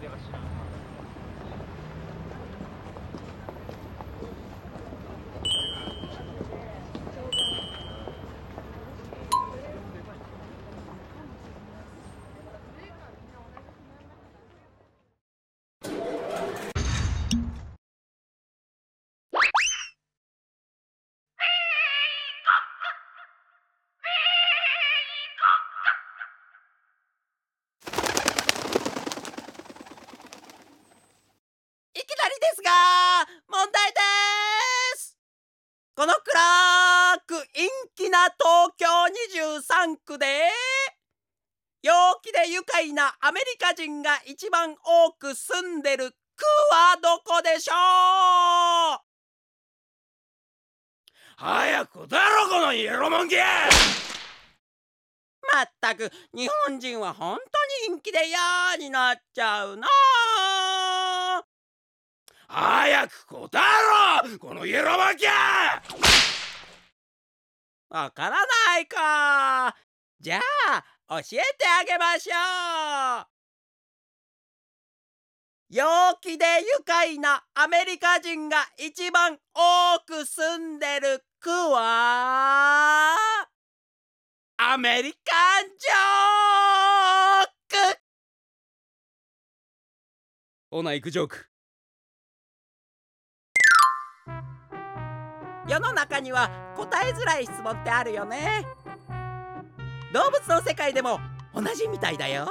では知らない。ですが問題です。この暗く陰気な東京23区で陽気で愉快なアメリカ人が一番多く住んでる区はどこでしょう？早くだろこのイエローモンキー。まったく日本人は本当に陰気で嫌になっちゃうな。あ早く答えろこのイエローモンキー。わからないか。じゃあ教えてあげましょう。陽気で愉快なアメリカ人が一番多く住んでる区は？アメリカンジョーク。オナ行くジョーク世の中には答えづらい質問ってあるよね。動物の世界でも同じみたいだよ。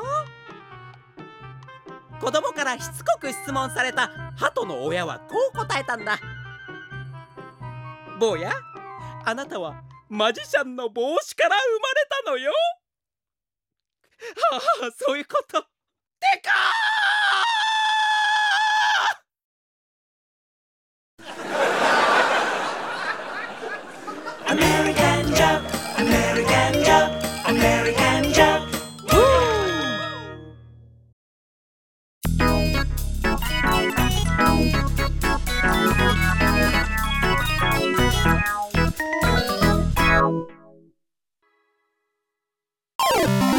子供からしつこく質問された鳩の親はこう答えたんだ。坊やあなたはマジシャンの帽子から生まれたのよ。はあそういうこと。Thank you.